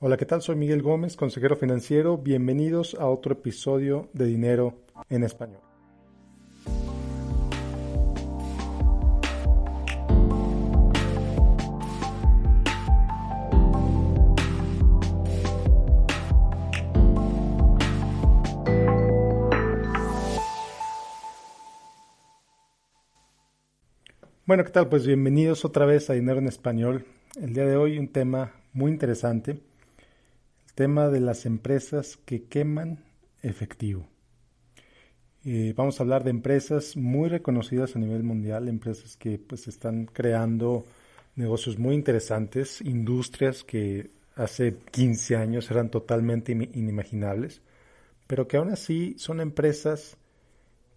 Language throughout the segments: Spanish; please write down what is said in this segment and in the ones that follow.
Hola, ¿qué tal? Soy Miguel Gómez, consejero financiero. Bienvenidos a otro episodio de Dinero en Español. Bueno, ¿qué tal? Pues bienvenidos otra vez a Dinero en Español. El día de hoy un tema muy interesante tema de las empresas que queman efectivo. Eh, vamos a hablar de empresas muy reconocidas a nivel mundial, empresas que pues están creando negocios muy interesantes, industrias que hace 15 años eran totalmente inimaginables, pero que aún así son empresas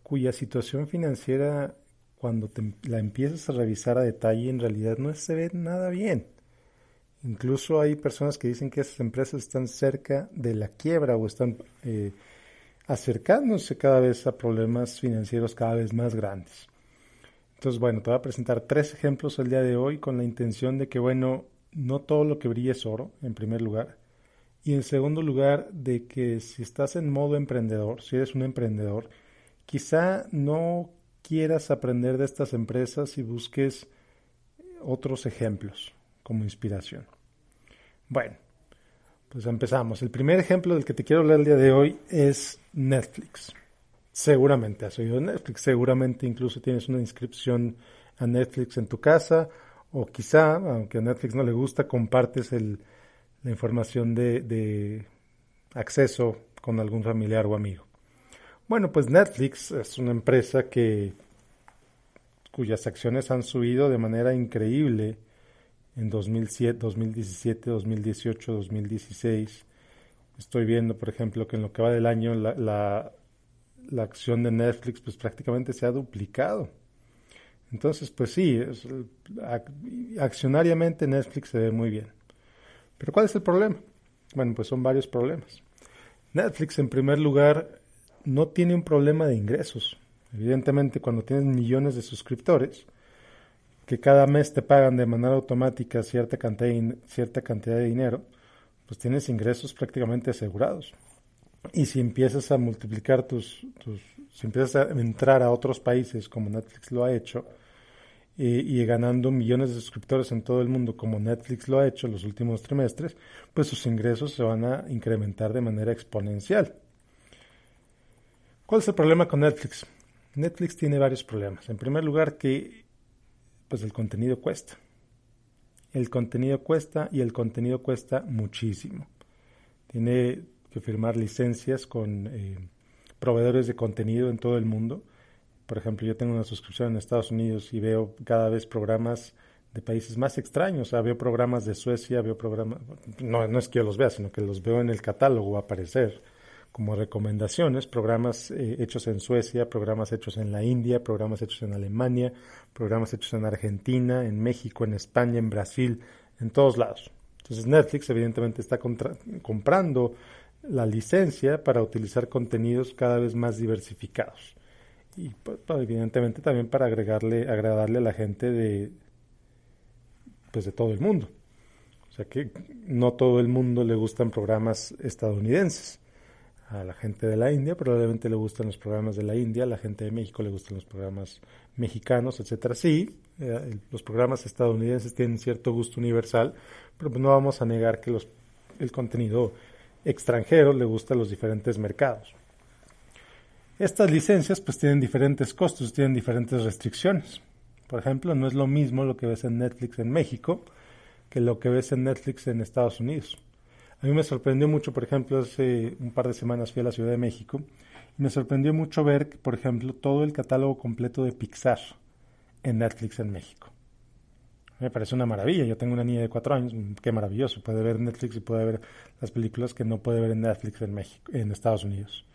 cuya situación financiera cuando la empiezas a revisar a detalle en realidad no se ve nada bien. Incluso hay personas que dicen que esas empresas están cerca de la quiebra o están eh, acercándose cada vez a problemas financieros cada vez más grandes. Entonces, bueno, te voy a presentar tres ejemplos el día de hoy con la intención de que, bueno, no todo lo que brilla es oro, en primer lugar. Y en segundo lugar, de que si estás en modo emprendedor, si eres un emprendedor, quizá no quieras aprender de estas empresas y busques otros ejemplos como inspiración. Bueno, pues empezamos. El primer ejemplo del que te quiero hablar el día de hoy es Netflix. Seguramente has oído Netflix, seguramente incluso tienes una inscripción a Netflix en tu casa o quizá, aunque a Netflix no le gusta, compartes la información de, de acceso con algún familiar o amigo. Bueno, pues Netflix es una empresa que cuyas acciones han subido de manera increíble en 2007, 2017, 2018, 2016. Estoy viendo, por ejemplo, que en lo que va del año la, la, acción de Netflix pues prácticamente se ha duplicado. Entonces, pues sí, accionariamente Netflix se ve muy bien. Pero ¿cuál es el problema? Bueno, pues son varios problemas. Netflix, en primer lugar, no tiene un problema de ingresos. Evidentemente, cuando tienes millones de suscriptores, que cada mes te pagan de manera automática cierta cantidad cierta cantidad de dinero, pues tienes ingresos prácticamente asegurados. Y si empiezas a multiplicar tus, tus si empiezas a entrar a otros países como Netflix lo ha hecho, y, ganando millones de suscriptores en todo el mundo como Netflix lo ha hecho en los últimos trimestres, pues sus ingresos se van a incrementar de manera exponencial. ¿Cuál es el problema con Netflix? Netflix tiene varios problemas. En primer lugar, que pues el contenido cuesta. El contenido cuesta y el contenido cuesta muchísimo. Tiene que firmar licencias con eh, proveedores de contenido en todo el mundo. Por ejemplo, yo tengo una suscripción en Estados Unidos y veo cada vez programas de países más extraños. O veo programas de Suecia, veo programas... No, no es que yo los vea, sino que los veo en el catálogo aparecer como recomendaciones, programas eh, hechos en Suecia, programas hechos en la India, programas hechos en Alemania, programas hechos en Argentina, en México, en España, en Brasil, en todos lados. Entonces Netflix evidentemente está comprando la licencia para utilizar contenidos cada vez más diversificados. Y pues, evidentemente también para agregarle, agradarle a la gente de, pues de todo el mundo. O sea que no todo el mundo le gustan programas estadounidenses a la gente de la India, probablemente le gustan los programas de la India, a la gente de México le gustan los programas mexicanos, etcétera. Sí, eh, los programas estadounidenses tienen cierto gusto universal, pero pues no vamos a negar que los, el contenido extranjero le gusta a los diferentes mercados. Estas licencias pues tienen diferentes costos, tienen diferentes restricciones. Por ejemplo, no es lo mismo lo que ves en Netflix en México que lo que ves en Netflix en Estados Unidos. A mí me sorprendió mucho, por ejemplo, hace un par de semanas fui a la Ciudad de México y me sorprendió mucho ver, por ejemplo, todo el catálogo completo de Pixar en Netflix en México. Me parece una maravilla. Yo tengo una niña de cuatro años, qué maravilloso. Puede ver Netflix y puede ver las películas que no puede ver en Netflix en México, en Estados Unidos.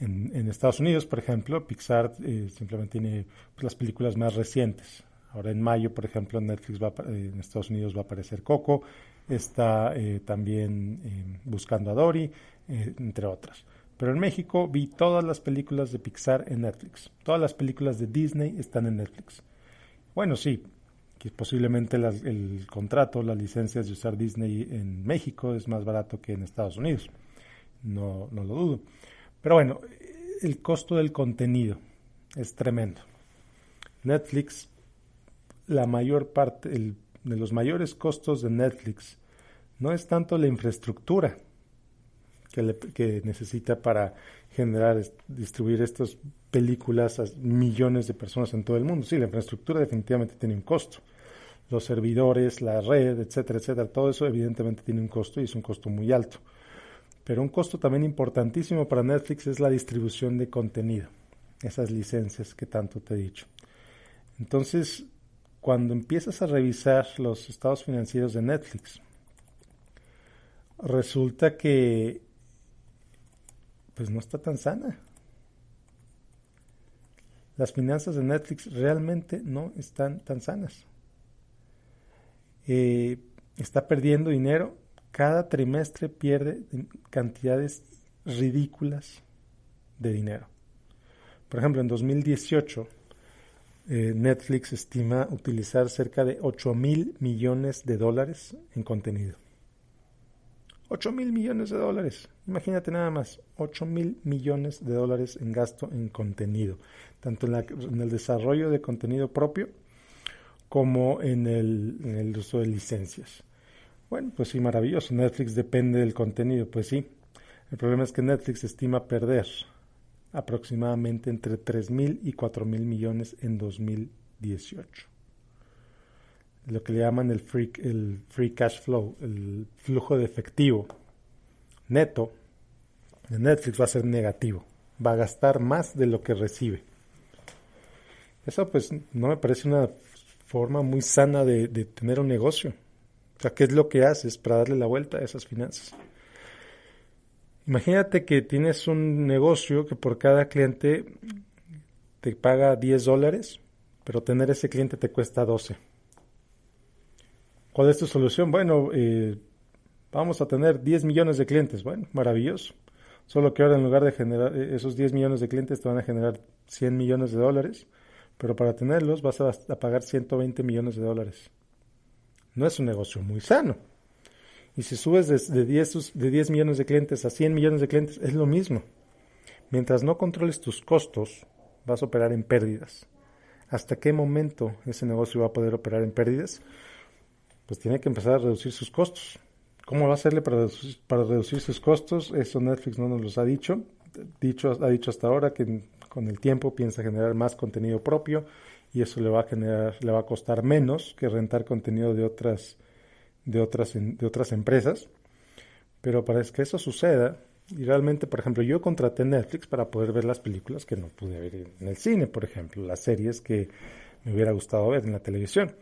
En, Estados Unidos, por ejemplo, Pixar eh, simplemente tiene pues, las películas más recientes. Ahora en mayo, por ejemplo, en Netflix va en Estados Unidos va a aparecer Coco, está eh, también eh, Buscando a Dory, eh, entre otras. Pero en México vi todas las películas de Pixar en Netflix. Todas las películas de Disney están en Netflix. Bueno, sí, que posiblemente el contrato, las licencias de usar Disney en México es más barato que en Estados Unidos. No, no lo dudo. Pero bueno, el costo del contenido es tremendo. Netflix, la mayor parte, de los mayores costos de Netflix no es tanto la infraestructura que, que necesita para generar, distribuir estas películas a millones de personas en todo el mundo. Sí, la infraestructura definitivamente tiene un costo. Los servidores, la red, etcétera, etcétera, todo eso evidentemente tiene un costo y es un costo muy alto. Pero un costo también importantísimo para Netflix es la distribución de contenido, esas licencias que tanto te he dicho. Entonces, cuando empiezas a revisar los estados financieros de Netflix, resulta que pues no está tan sana. Las finanzas de Netflix realmente no están tan sanas. Eh, está perdiendo dinero cada trimestre pierde cantidades ridículas de dinero. Por ejemplo, en 2018 eh, Netflix estima utilizar cerca de 8 mil millones de dólares en contenido. 8 mil millones de dólares. Imagínate nada más, 8 mil millones de dólares en gasto en contenido, tanto en, el desarrollo de contenido propio como en el uso de licencias. Bueno, pues sí, maravilloso. Netflix depende del contenido, pues sí. El problema es que Netflix estima perder aproximadamente entre 3 mil y 4 mil millones en 2018. Lo que le llaman el free, el free cash flow, el flujo de efectivo neto de Netflix va a ser negativo. Va a gastar más de lo que recibe. Eso pues no me parece una forma muy sana de tener un negocio. O sea, ¿qué es lo que haces para darle la vuelta a esas finanzas? Imagínate que tienes un negocio que por cada cliente te paga 10 dólares, pero tener ese cliente te cuesta 12. ¿Cuál es tu solución? Bueno, eh, vamos a tener 10 millones de clientes. Bueno, maravilloso. Solo que ahora en lugar de generar eh, esos 10 millones de clientes te van a generar 100 millones de dólares, pero para tenerlos vas a, a pagar 120 millones de dólares no es un negocio muy sano. Y si subes de, 10, de 10 millones de clientes a 100 millones de clientes, es lo mismo. Mientras no controles tus costos, vas a operar en pérdidas. ¿Hasta qué momento ese negocio va a poder operar en pérdidas? Pues tiene que empezar a reducir sus costos. ¿Cómo va a hacerle para reducir, sus costos? Eso Netflix no nos lo ha dicho. dicho. Ha dicho hasta ahora que con el tiempo piensa generar más contenido propio y eso le va a generar, le va a costar menos que rentar contenido de otras, de otras, de otras empresas. Pero para que eso suceda, y realmente, por ejemplo, yo contraté Netflix para poder ver las películas que no pude ver en el cine, por ejemplo, las series que me hubiera gustado ver en la televisión.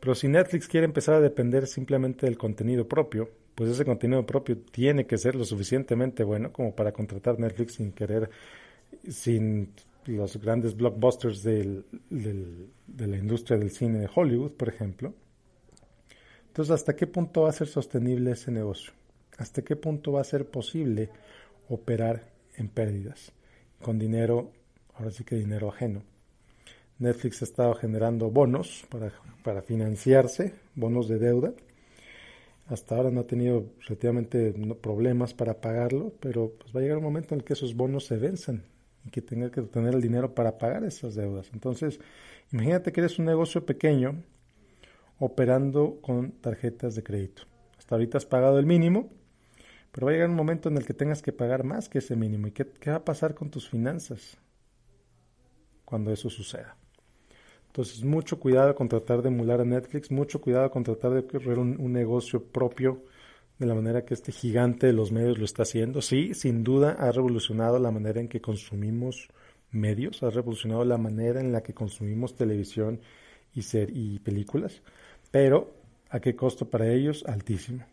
Pero si Netflix quiere empezar a depender simplemente del contenido propio, pues ese contenido propio tiene que ser lo suficientemente bueno como para contratar Netflix sin querer, sin los grandes blockbusters del, de la industria del cine de Hollywood, por ejemplo. Entonces, ¿hasta qué punto va a ser sostenible ese negocio? ¿Hasta qué punto va a ser posible operar en pérdidas? Con dinero, ahora sí que dinero ajeno. Netflix ha estado generando bonos para, para financiarse, bonos de deuda. Hasta ahora no ha tenido relativamente problemas para pagarlo, pero pues va a llegar un momento en el que esos bonos se venzan y que tenga que tener el dinero para pagar esas deudas. Entonces, imagínate que eres un negocio pequeño operando con tarjetas de crédito. Hasta ahorita has pagado el mínimo, pero va a llegar un momento en el que tengas que pagar más que ese mínimo. ¿Y qué, va a pasar con tus finanzas cuando eso suceda? Entonces, mucho cuidado con tratar de emular a Netflix, mucho cuidado con tratar de correr un negocio propio de la manera que este gigante de los medios lo está haciendo. Sí, sin duda ha revolucionado la manera en que consumimos medios, ha revolucionado la manera en la que consumimos televisión y, películas, pero ¿a qué costo para ellos? Altísimo.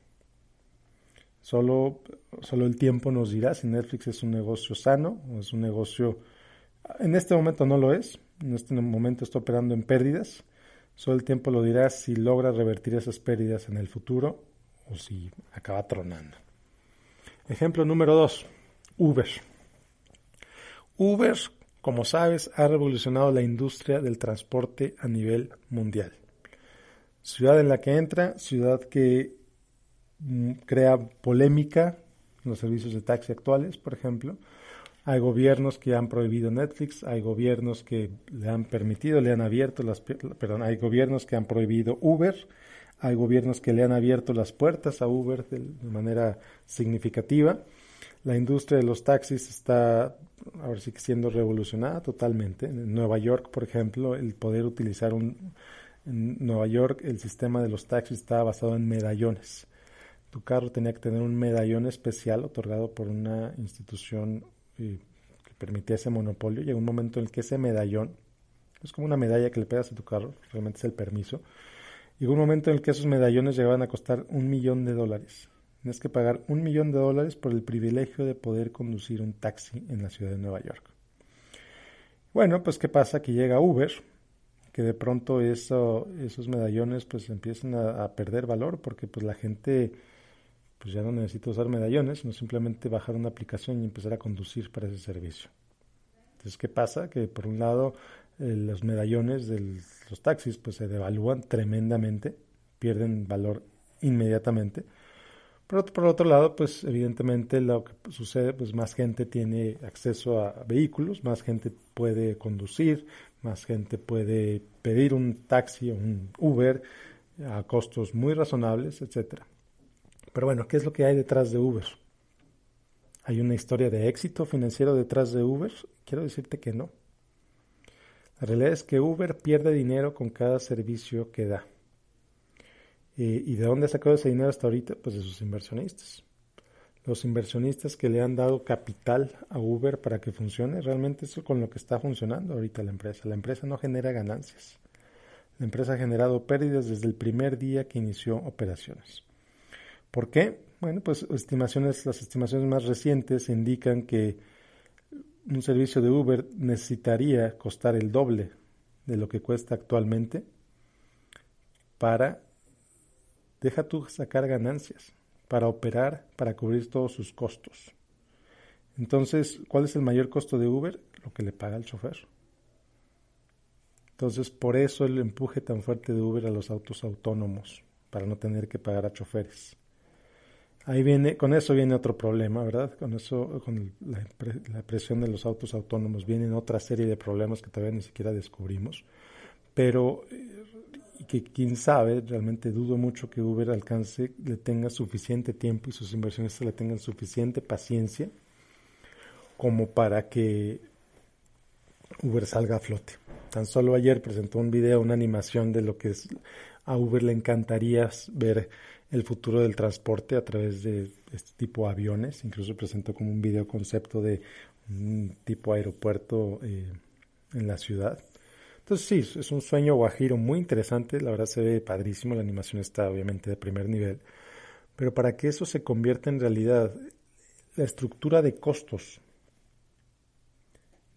Solo, solo el tiempo nos dirá si Netflix es un negocio sano o es un negocio... En este momento no lo es, en este momento está operando en pérdidas. Solo el tiempo lo dirá si logra revertir esas pérdidas en el futuro o si acaba tronando. Ejemplo número dos, Uber. Uber, como sabes, ha revolucionado la industria del transporte a nivel mundial. Ciudad en la que entra, ciudad que mm, crea polémica en los servicios de taxi actuales, por ejemplo. Hay gobiernos que han prohibido Netflix, hay gobiernos que le han permitido, le han abierto las, perdón, hay gobiernos que han prohibido Uber, hay gobiernos que le han abierto las puertas a Uber de, manera significativa. La industria de los taxis está ahora sí que siendo revolucionada totalmente. En Nueva York, por ejemplo, el poder utilizar un en Nueva York el sistema de los taxis estaba basado en medallones. Tu carro tenía que tener un medallón especial otorgado por una institución eh, que permitía ese monopolio. Llegó un momento en el que ese medallón, es como una medalla que le pegas a tu carro, realmente es el permiso. Llegó un momento en el que esos medallones llegaban a costar un millón de dólares. Tienes que pagar un millón de dólares por el privilegio de poder conducir un taxi en la ciudad de Nueva York. Bueno, pues ¿qué pasa? Que llega Uber, que de pronto eso, esos medallones pues empiezan a, perder valor porque pues la gente pues ya no necesita usar medallones, sino simplemente bajar una aplicación y empezar a conducir para ese servicio. Entonces, ¿qué pasa? Que por un lado eh, los medallones de los taxis pues se devalúan tremendamente, pierden valor inmediatamente. Pero por otro lado, pues evidentemente lo que sucede, pues más gente tiene acceso a vehículos, más gente puede conducir, más gente puede pedir un taxi o un Uber a costos muy razonables, etcétera. Pero bueno, ¿qué es lo que hay detrás de Uber? ¿Hay una historia de éxito financiero detrás de Uber? Quiero decirte que no. La realidad es que Uber pierde dinero con cada servicio que da. Eh, ¿Y de dónde ha sacado ese dinero hasta ahorita? Pues de sus inversionistas. Los inversionistas que le han dado capital a Uber para que funcione, realmente es con lo que está funcionando ahorita la empresa. La empresa no genera ganancias. La empresa ha generado pérdidas desde el primer día que inició operaciones. ¿Por qué? Bueno, pues estimaciones, las estimaciones más recientes indican que un servicio de Uber necesitaría costar el doble de lo que cuesta actualmente para Deja tú sacar ganancias para operar, para cubrir todos sus costos. Entonces, ¿cuál es el mayor costo de Uber? Lo que le paga el chofer. Entonces, por eso el empuje tan fuerte de Uber a los autos autónomos, para no tener que pagar a choferes. Ahí viene, con eso viene otro problema, ¿verdad? Con eso, con la, la presión de los autos autónomos, vienen otra serie de problemas que todavía ni siquiera descubrimos. Pero eh, y que quién sabe, realmente dudo mucho que Uber alcance, le tenga suficiente tiempo y sus inversionistas le tengan suficiente paciencia como para que Uber salga a flote. Tan solo ayer presentó un video, una animación de lo que es, a Uber le encantaría ver el futuro del transporte a través de este tipo de aviones. Incluso presentó como un video concepto de un tipo aeropuerto eh, en la ciudad. Entonces sí, es un sueño guajiro muy interesante, la verdad se ve padrísimo, la animación está obviamente de primer nivel, pero para que eso se convierta en realidad, la estructura de costos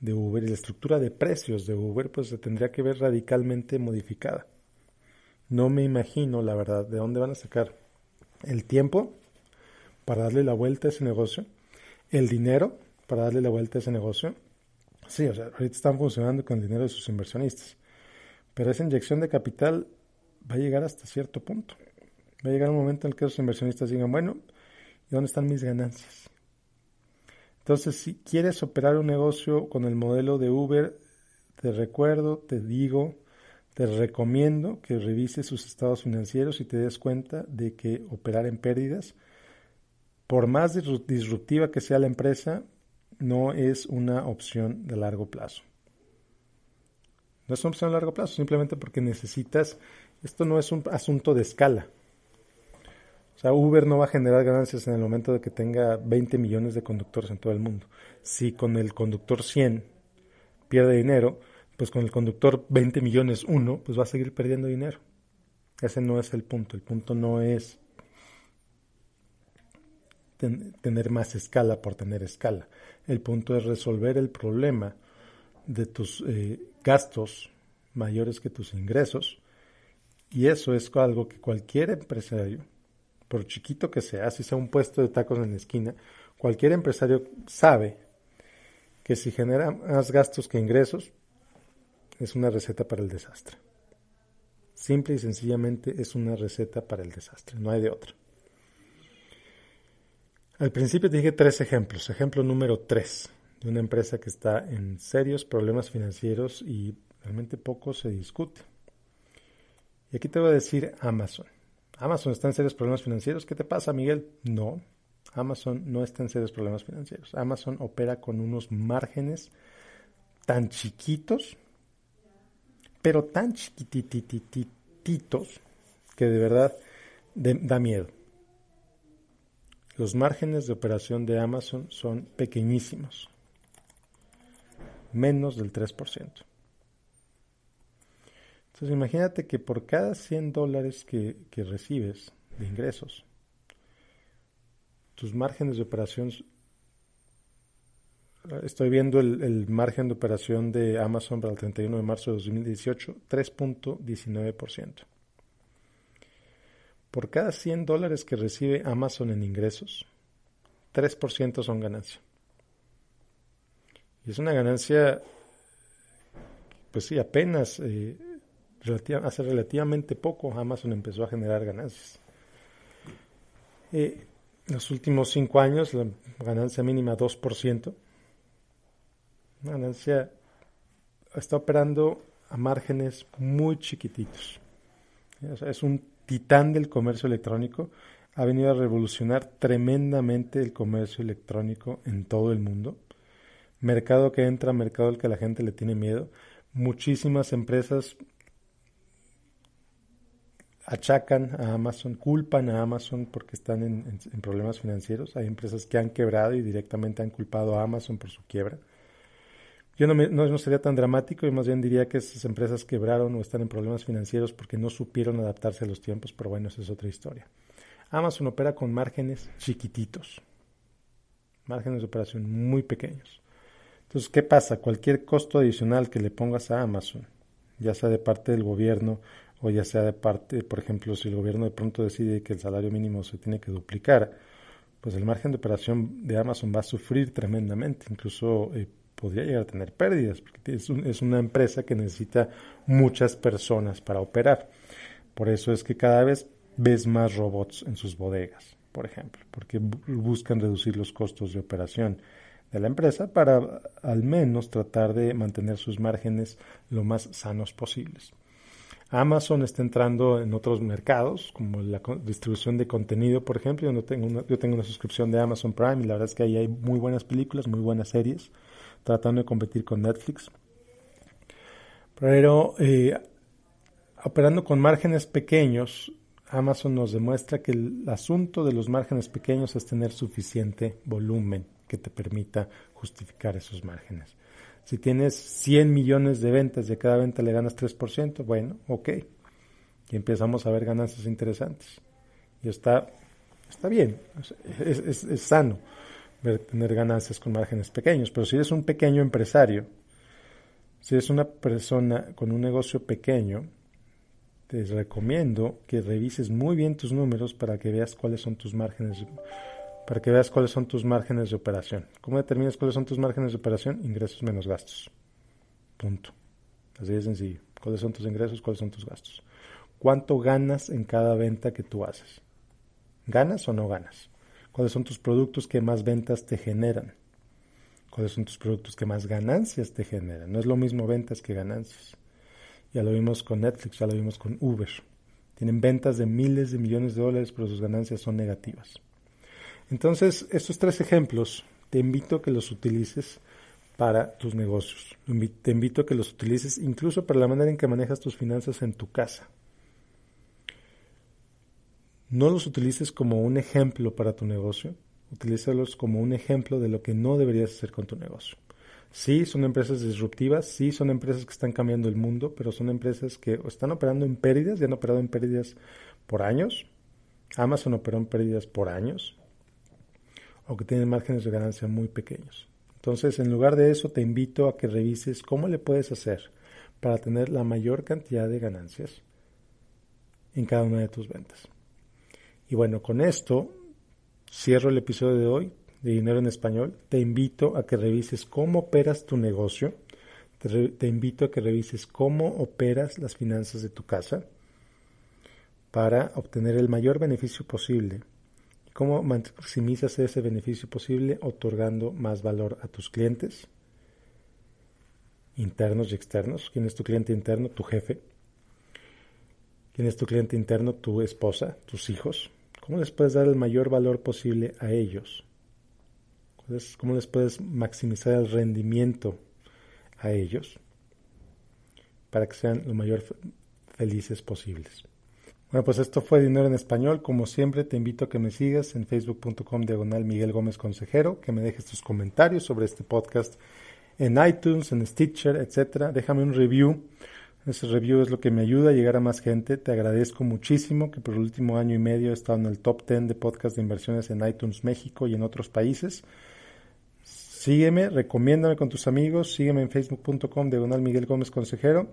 de Uber y la estructura de precios de Uber pues se tendría que ver radicalmente modificada. No me imagino, la verdad, de dónde van a sacar el tiempo para darle la vuelta a ese negocio, el dinero para darle la vuelta a ese negocio Sí, o sea, ahorita están funcionando con el dinero de sus inversionistas. Pero esa inyección de capital va a llegar hasta cierto punto. Va a llegar un momento en el que esos inversionistas digan, bueno, ¿y dónde están mis ganancias? Entonces, si quieres operar un negocio con el modelo de Uber, te recuerdo, te digo, te recomiendo que revises sus estados financieros y te des cuenta de que operar en pérdidas, por más disruptiva que sea la empresa, no es una opción de largo plazo. No es una opción a largo plazo, simplemente porque necesitas, esto no es un asunto de escala. O sea, Uber no va a generar ganancias en el momento de que tenga 20 millones de conductores en todo el mundo. Si con el conductor 100 pierde dinero, pues con el conductor 20 millones 1, pues va a seguir perdiendo dinero. Ese no es el punto. El punto no es tener más escala por tener escala. El punto es resolver el problema de tus eh, gastos mayores que tus ingresos. Y eso es algo que cualquier empresario, por chiquito que sea, si sea un puesto de tacos en la esquina, cualquier empresario sabe que si genera más gastos que ingresos, es una receta para el desastre. Simple y sencillamente es una receta para el desastre, no hay de otra. Al principio te dije tres ejemplos. Ejemplo número tres de una empresa que está en serios problemas financieros y realmente poco se discute. Y aquí te voy a decir Amazon. Amazon está en serios problemas financieros. ¿Qué te pasa, Miguel? No, Amazon no está en serios problemas financieros. Amazon opera con unos márgenes tan chiquitos, pero tan chiquitititos, que de verdad da miedo. Los márgenes de operación de Amazon son pequeñísimos, menos del 3%. Entonces imagínate que por cada 100 dólares que, que recibes de ingresos, tus márgenes de operación, estoy viendo el, el, margen de operación de Amazon para el 31 de marzo de 2018, 3.19%. Por cada 100 dólares que recibe Amazon en ingresos, 3% son ganancia. Y es una ganancia, pues sí, apenas, eh, hace relativamente poco Amazon empezó a generar ganancias. Eh, los últimos cinco años, la ganancia mínima 2%. La ganancia está operando a márgenes muy chiquititos. es un titán del comercio electrónico, ha venido a revolucionar tremendamente el comercio electrónico en todo el mundo. Mercado que entra, mercado al que la gente le tiene miedo. Muchísimas empresas achacan a Amazon, culpan a Amazon porque están en, problemas financieros. Hay empresas que han quebrado y directamente han culpado a Amazon por su quiebra. Yo no, no, sería tan dramático y más bien diría que esas empresas quebraron o están en problemas financieros porque no supieron adaptarse a los tiempos, pero bueno, esa es otra historia. Amazon opera con márgenes chiquititos, márgenes de operación muy pequeños. Entonces, ¿qué pasa? Cualquier costo adicional que le pongas a Amazon, ya sea de parte del gobierno o ya sea de parte, por ejemplo, si el gobierno de pronto decide que el salario mínimo se tiene que duplicar, pues el margen de operación de Amazon va a sufrir tremendamente, incluso eh, podría llegar a tener pérdidas, porque es, una empresa que necesita muchas personas para operar. Por eso es que cada vez ves más robots en sus bodegas, por ejemplo, porque buscan reducir los costos de operación de la empresa para al menos tratar de mantener sus márgenes lo más sanos posibles. Amazon está entrando en otros mercados, como la distribución de contenido, por ejemplo. Yo, tengo yo tengo una suscripción de Amazon Prime y la verdad es que ahí hay muy buenas películas, muy buenas series tratando de competir con Netflix. Pero eh, operando con márgenes pequeños, Amazon nos demuestra que el asunto de los márgenes pequeños es tener suficiente volumen que te permita justificar esos márgenes. Si tienes 100 millones de ventas y a cada venta le ganas 3%, bueno, ok. Y empezamos a ver ganancias interesantes. Y está, está bien, es sano tener ganancias con márgenes pequeños. Pero si eres un pequeño empresario, si eres una persona con un negocio pequeño, te recomiendo que revises muy bien tus números para que veas cuáles son tus márgenes para que veas cuáles son tus márgenes de operación. ¿Cómo determinas cuáles son tus márgenes de operación? Ingresos menos gastos. Punto. Así de sencillo. ¿Cuáles son tus ingresos? ¿Cuáles son tus gastos? ¿Cuánto ganas en cada venta que tú haces? ¿Ganas o no ganas? Cuáles son tus productos que más ventas te generan, cuáles son tus productos que más ganancias te generan. No es lo mismo ventas que ganancias. Ya lo vimos con Netflix, ya lo vimos con Uber. Tienen ventas de miles de millones de dólares, pero sus ganancias son negativas. Entonces, estos tres ejemplos, te invito a que los utilices para tus negocios. Te invito a que los utilices incluso para la manera en que manejas tus finanzas en tu casa. No los utilices como un ejemplo para tu negocio, utilízalos como un ejemplo de lo que no deberías hacer con tu negocio. Sí, son empresas disruptivas, sí, son empresas que están cambiando el mundo, pero son empresas que están operando en pérdidas, ya han operado en pérdidas por años. Amazon operó en pérdidas por años, o que tienen márgenes de ganancia muy pequeños. Entonces, en lugar de eso, te invito a que revises cómo le puedes hacer para tener la mayor cantidad de ganancias en cada una de tus ventas. Y bueno, con esto cierro el episodio de hoy de Dinero en Español. Te invito a que revises cómo operas tu negocio. Te, invito a que revises cómo operas las finanzas de tu casa. para obtener el mayor beneficio posible. ¿Cómo maximizas ese beneficio posible? Otorgando más valor a tus clientes, internos y externos. ¿Quién es tu cliente interno? Tu jefe. ¿Quién es tu cliente interno? Tu esposa, tus hijos. ¿Cómo les puedes dar el mayor valor posible a ellos? ¿Cómo les puedes maximizar el rendimiento a ellos para que sean lo mayor felices posibles? Bueno, pues esto fue Dinero en Español. Como siempre, te invito a que me sigas en facebook.com diagonal Miguel Gómez Consejero, que me dejes tus comentarios sobre este podcast en iTunes, en Stitcher, etcétera. Déjame un review. Ese review es lo que me ayuda a llegar a más gente. Te agradezco muchísimo que por el último año y medio he estado en el top 10 de podcast de inversiones en iTunes México y en otros países. Sígueme, recomiéndame con tus amigos, sígueme en facebook.com diagonal Miguel Gómez Consejero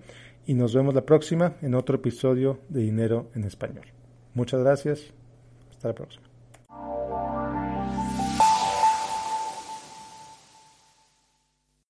y nos vemos la próxima en otro episodio de Dinero en Español. Muchas gracias, hasta la próxima.